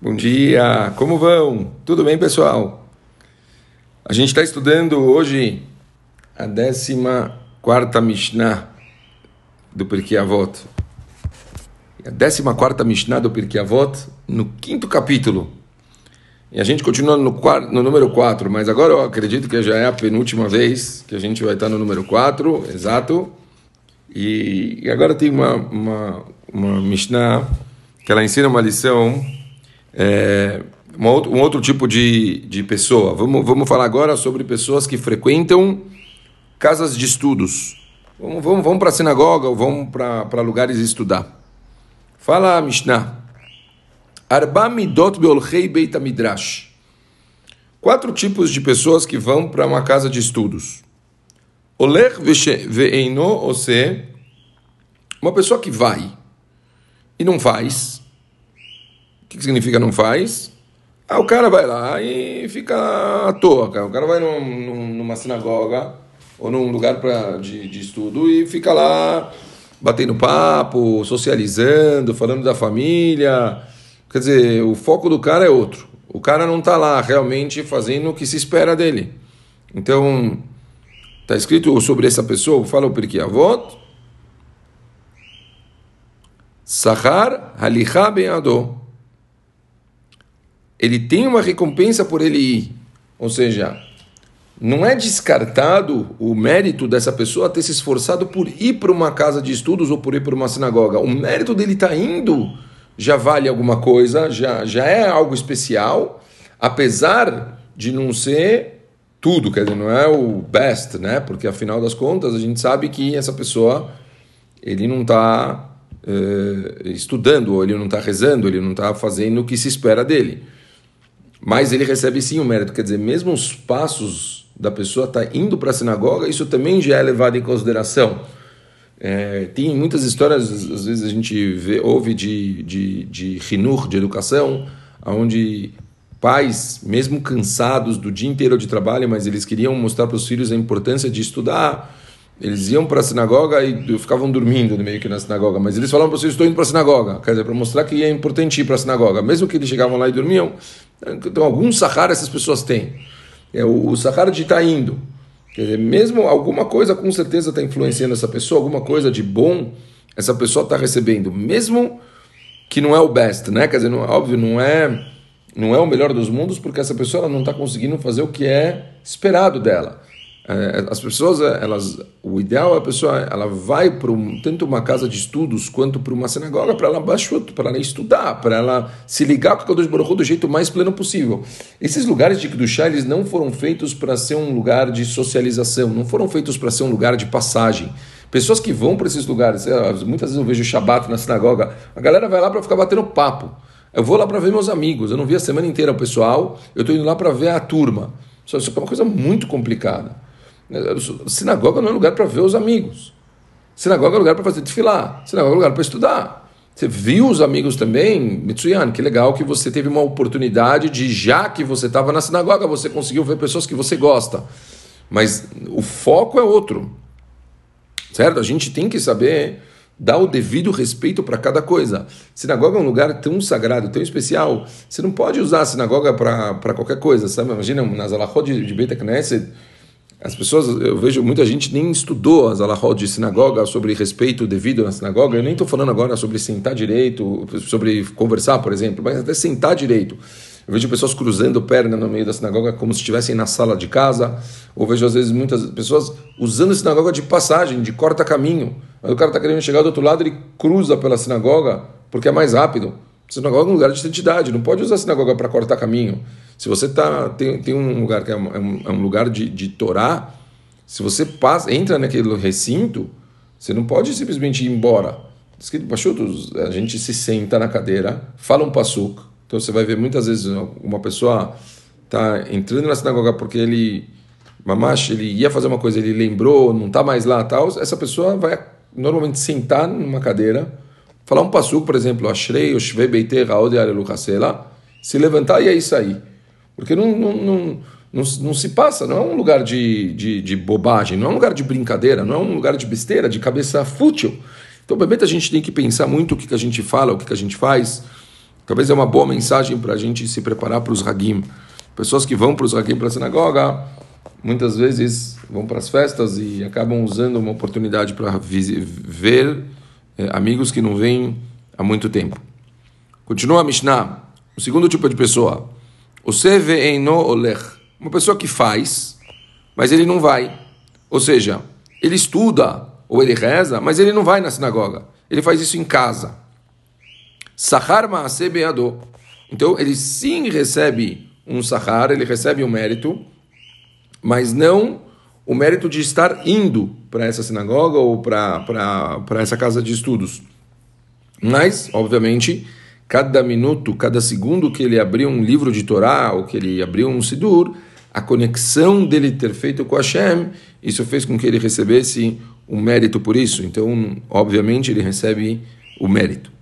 Bom dia, como vão? Tudo bem, pessoal? A gente está estudando hoje a 14 Mishnah do Pirkei Avot. A 14 Mishnah do Pirkei Avot, no quinto capítulo. E a gente continua no, quarto, no número 4, mas agora eu acredito que já é a penúltima vez que a gente vai estar no número 4, exato. E, e agora tem uma, uma, uma Mishnah que ela ensina uma lição é, um, outro, tipo de, de pessoa. Vamos, vamos falar agora sobre pessoas que frequentam casas de estudos. Vamos, vamos, vamos para a sinagoga ou vamos para lugares estudar. Fala Mishnah. Arba midot beolchei beit midrash. Quatro tipos de pessoas que vão para uma casa de estudos. Oler ve'eino ose. Uma pessoa que vai e não faz o que significa não faz? Ah, o cara vai lá e fica à toa, cara. O cara vai num, numa sinagoga ou num lugar pra, de, de estudo e fica lá batendo papo, socializando, falando da família. Quer dizer, o foco do cara é outro. O cara não está lá realmente fazendo o que se espera dele. Então, está escrito sobre essa pessoa, fala o Pirkei Avot, Sahar halicha ben adô ele tem uma recompensa por ele ir. Ou seja, não é descartado o mérito dessa pessoa ter se esforçado por ir para uma casa de estudos ou por ir para uma sinagoga. O mérito dele estar tá indo já vale alguma coisa, já, já é algo especial, apesar de não ser tudo, quer dizer, não é o best, né? Porque afinal das contas a gente sabe que essa pessoa ele não está eh, estudando, ou ele não está rezando, ele não está fazendo o que se espera dele. Mas ele recebe sim o mérito, quer dizer, mesmo os passos da pessoa estar tá indo para a sinagoga, isso também já é levado em consideração. É, tem muitas histórias, às vezes a gente vê, ouve de, de, de rinur, de educação, onde pais, mesmo cansados do dia inteiro de trabalho, mas eles queriam mostrar para os filhos a importância de estudar, eles iam para a sinagoga e ficavam dormindo meio que na sinagoga, mas eles falavam para vocês, estou indo para a sinagoga, quer dizer, para mostrar que é importante ir para a sinagoga. Mesmo que eles chegavam lá e dormiam, então algum sahara essas pessoas têm. É o, o sahara de estar tá indo. Quer dizer, mesmo alguma coisa com certeza está influenciando essa pessoa, alguma coisa de bom essa pessoa está recebendo, mesmo que não é o best, né? Quer dizer, não, óbvio, não é, não é o melhor dos mundos, porque essa pessoa não está conseguindo fazer o que é esperado dela. É, as pessoas, é, elas, o ideal é a pessoa, ela vai para um, tanto uma casa de estudos quanto para uma sinagoga para ela para ela estudar, para ela se ligar com o Kadosh Baruch do jeito mais pleno possível. Esses lugares de Kedushá, eles não foram feitos para ser um lugar de socialização, não foram feitos para ser um lugar de passagem. Pessoas que vão para esses lugares, é, muitas vezes eu vejo Shabat na sinagoga, a galera vai lá para ficar batendo papo. Eu vou lá para ver meus amigos, eu não vi a semana inteira o pessoal, eu estou indo lá para ver a turma. Isso é uma coisa muito complicada. Sinagoga não é lugar para ver os amigos. Sinagoga é lugar para fazer desfilar. Sinagoga é lugar para estudar. Você viu os amigos também? Mitsuyan, que legal que você teve uma oportunidade de, já que você estava na sinagoga, você conseguiu ver pessoas que você gosta. Mas o foco é outro. Certo? A gente tem que saber dar o devido respeito para cada coisa. Sinagoga é um lugar tão sagrado, tão especial. Você não pode usar a sinagoga para qualquer coisa, sabe? Imagina, nas alahot de, Beit Knesset, as pessoas, eu vejo muita gente nem estudou as alahot de sinagoga sobre respeito devido na sinagoga. Eu nem estou falando agora sobre sentar direito, sobre conversar, por exemplo, mas até sentar direito. Eu vejo pessoas cruzando perna no meio da sinagoga como se estivessem na sala de casa. Ou vejo às vezes muitas pessoas usando a sinagoga de passagem, de corta-caminho. O cara está querendo chegar do outro lado, ele cruza pela sinagoga porque é mais rápido. Sinagoga é um lugar de santidade, não pode usar a sinagoga para cortar caminho. Se você tá, tem, tem um lugar que é um, é um é lugar de, de Torá, se você passa, entra naquele recinto, você não pode simplesmente ir embora. Escrito Pachutos, a gente se senta na cadeira, fala um passuco. Então você vai ver muitas vezes uma pessoa tá entrando na sinagoga porque ele, mamash, ele ia fazer uma coisa, ele lembrou, não está mais lá, tal. Essa pessoa vai normalmente sentar numa cadeira Falar um passuco, por exemplo, Ashrei, Oshve Beiter, Raode Areluchasela, se levantar e aí sair. Porque não, não, não, não, não se passa, não é um lugar de, de, de, bobagem, não é um lugar de brincadeira, não é um lugar de besteira, de cabeça fútil. Então, obviamente, a gente tem que pensar muito o que, que a gente fala, o que, que a gente faz. Talvez é uma boa mensagem para a gente se preparar para os Hagim. Pessoas que vão para os Hagim, para a sinagoga, muitas vezes vão para as festas e acabam usando uma oportunidade para ver é, amigos que não vêm há muito tempo. Continua a Mishnah, o segundo tipo de pessoa. O seve eino olech. Uma pessoa que faz, mas ele não vai. Ou seja, ele estuda ou ele reza, mas ele não vai na sinagoga. Ele faz isso em casa. Sahar Maase Beado. Então ele sim recebe um sahar, ele recebe um mérito, mas não o mérito de estar indo para essa sinagoga ou para essa casa de estudos. Mas, obviamente, cada minuto, cada segundo que ele abriu um livro de Torá ou que ele abriu um Sidur, a conexão dele ter feito com Hashem, isso fez com que ele recebesse um mérito por isso. Então, obviamente, ele recebe o mérito.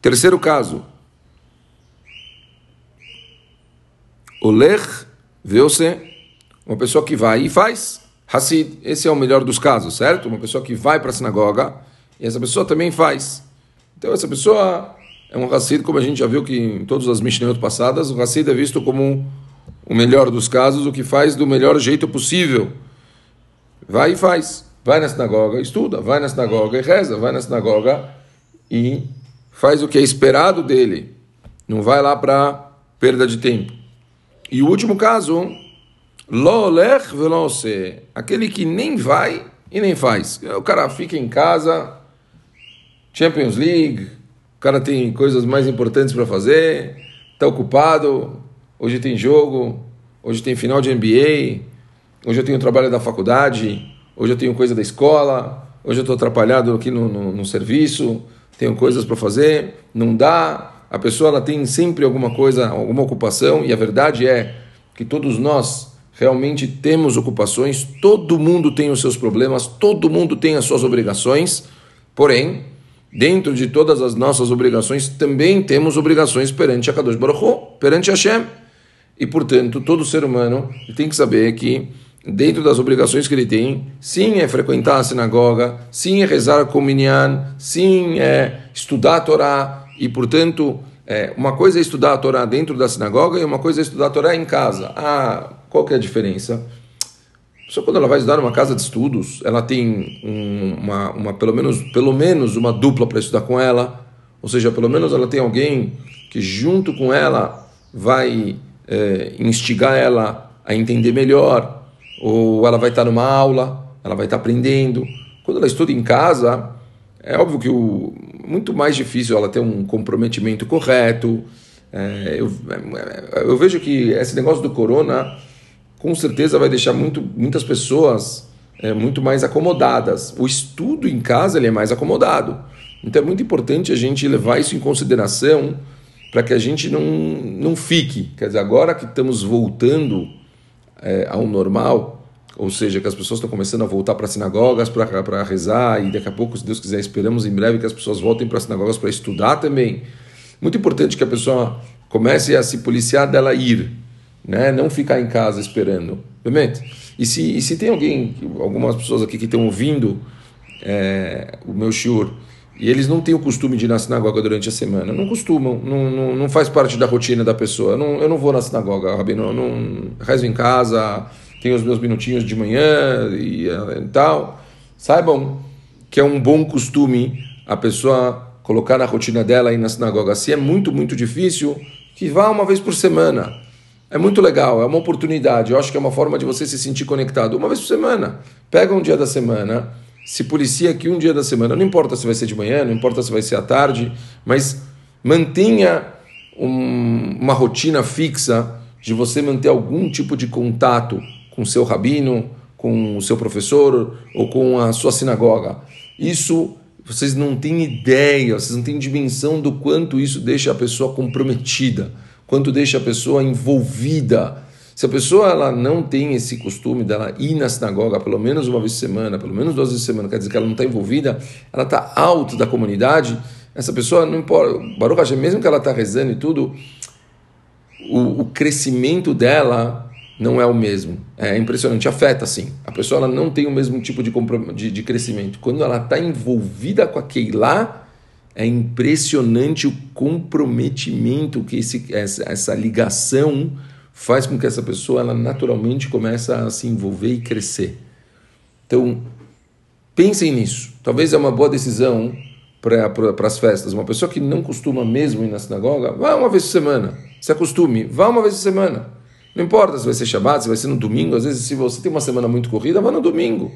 Terceiro caso. Olech veose, uma pessoa que vai e faz. Hassid, esse é o melhor dos casos, certo? Uma pessoa que vai para a sinagoga e essa pessoa também faz. Então, essa pessoa é um Hassid, como a gente já viu que em todas as Mishnayot passadas, o Hassid é visto como o melhor dos casos, o que faz do melhor jeito possível. Vai e faz. Vai na sinagoga, estuda, vai na sinagoga e reza, vai na sinagoga e faz o que é esperado dele. Não vai lá para perda de tempo. E o último caso, lo lech velose, aquele que nem vai e nem faz. O cara fica em casa, Champions League, o cara tem coisas mais importantes para fazer, está ocupado, hoje tem jogo, hoje tem final de NBA, hoje eu tenho trabalho da faculdade, hoje eu tenho coisa da escola, hoje eu estou atrapalhado aqui no, no, no serviço, tenho coisas para fazer, não dá. A pessoa ela tem sempre alguma coisa, alguma ocupação, e a verdade é que todos nós realmente temos ocupações, todo mundo tem os seus problemas, todo mundo tem as suas obrigações, porém, dentro de todas as nossas obrigações, também temos obrigações perante a Kadosh Baruch Hu, perante Hashem. E, portanto, todo ser humano tem que saber que dentro das obrigações que ele tem, sim é frequentar a sinagoga, sim é rezar com minyan, sim é estudar a Torá, e portanto, é, uma coisa é estudar a Torá dentro da sinagoga e uma coisa é estudar a Torá em casa. Ah, qual que é a diferença? Só quando ela vai estudar numa casa de estudos, ela tem um, uma, uma, pelo, menos, pelo menos uma dupla para estudar com ela, ou seja, pelo menos ela tem alguém que junto com ela vai é, instigar ela a entender melhor, ou ela vai estar numa aula, ela vai estar aprendendo. Quando ela estuda em casa, é óbvio que o muito mais difícil ela ter um comprometimento correto. É, eu, é, eu vejo que esse negócio do corona com certeza vai deixar muito, muitas pessoas é, muito mais acomodadas. O estudo em casa ele é mais acomodado. Então é muito importante a gente levar isso em consideração para que a gente não, não fique. Quer dizer, agora que estamos voltando é, ao normal, ou seja, que as pessoas estão começando a voltar para sinagogas para rezar, e daqui a pouco, se Deus quiser, esperamos em breve que as pessoas voltem para sinagogas para estudar também. Muito importante que a pessoa comece a se policiar dela ir, né? não ficar em casa esperando. Realmente. E se, e se tem alguém, algumas pessoas aqui que estão ouvindo é, o meu shiur, e eles não têm o costume de ir na sinagoga durante a semana. Não costumam, não, não, não faz parte da rotina da pessoa. Não, eu não vou na sinagoga, Rabino. Eu não rezo em casa, tenho os meus minutinhos de manhã e, eh, e tal. Saibam que é um bom costume a pessoa colocar na rotina dela ir na sinagoga. Se é muito, muito difícil, que vá uma vez por semana. É muito legal, é uma oportunidade. Eu acho que é uma forma de você se sentir conectado. Uma vez por semana. Pega um dia da semana se policia aqui um dia da semana. Não importa se vai ser de manhã, não importa se vai ser à tarde, mas mantenha um, uma rotina fixa de você manter algum tipo de contato com seu rabino, com o seu professor ou com a sua sinagoga. Isso vocês não têm ideia, vocês não têm dimensão do quanto isso deixa a pessoa comprometida, quanto deixa a pessoa envolvida se a pessoa ela não tem esse costume dela ir na sinagoga pelo menos uma vez por semana, pelo menos duas vezes por semana, quer dizer que ela não está envolvida, ela está alto da comunidade, essa pessoa não importa, Baruch Hashem, mesmo que ela está rezando e tudo, o, o, crescimento dela não é o mesmo. É impressionante, afeta sim. A pessoa ela não tem o mesmo tipo de, de, de crescimento. Quando ela está envolvida com aquele lá, É impressionante o comprometimento que esse, essa, essa ligação faz com que essa pessoa ela naturalmente comece a se envolver e crescer. Então, pensem nisso. Talvez é uma boa decisão para as festas. Uma pessoa que não costuma mesmo ir na sinagoga, vá uma vez por semana. Se acostume, vá uma vez por semana. Não importa se vai ser Shabbat, se vai ser no domingo. Às vezes, se você tem uma semana muito corrida, vá no domingo.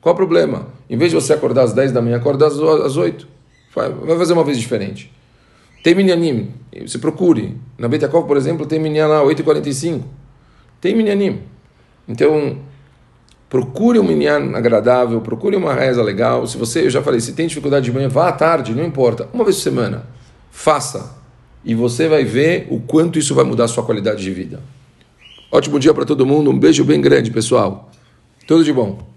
Qual o problema? Em vez de você acordar às 10 da manhã, acordar às 8. Vai fazer uma vez diferente. Tem minyanim, você procure. Na Betakov, por exemplo, tem minyan lá, 8h45. Tem minyanim. Então, procure um minyan agradável, procure uma reza legal. Se você, eu já falei, se tem dificuldade de manhã, vá à tarde, não importa. Uma vez por semana. Faça. E você vai ver o quanto isso vai mudar a sua qualidade de vida. Ótimo dia para todo mundo. Um beijo bem grande, pessoal. Tudo de bom.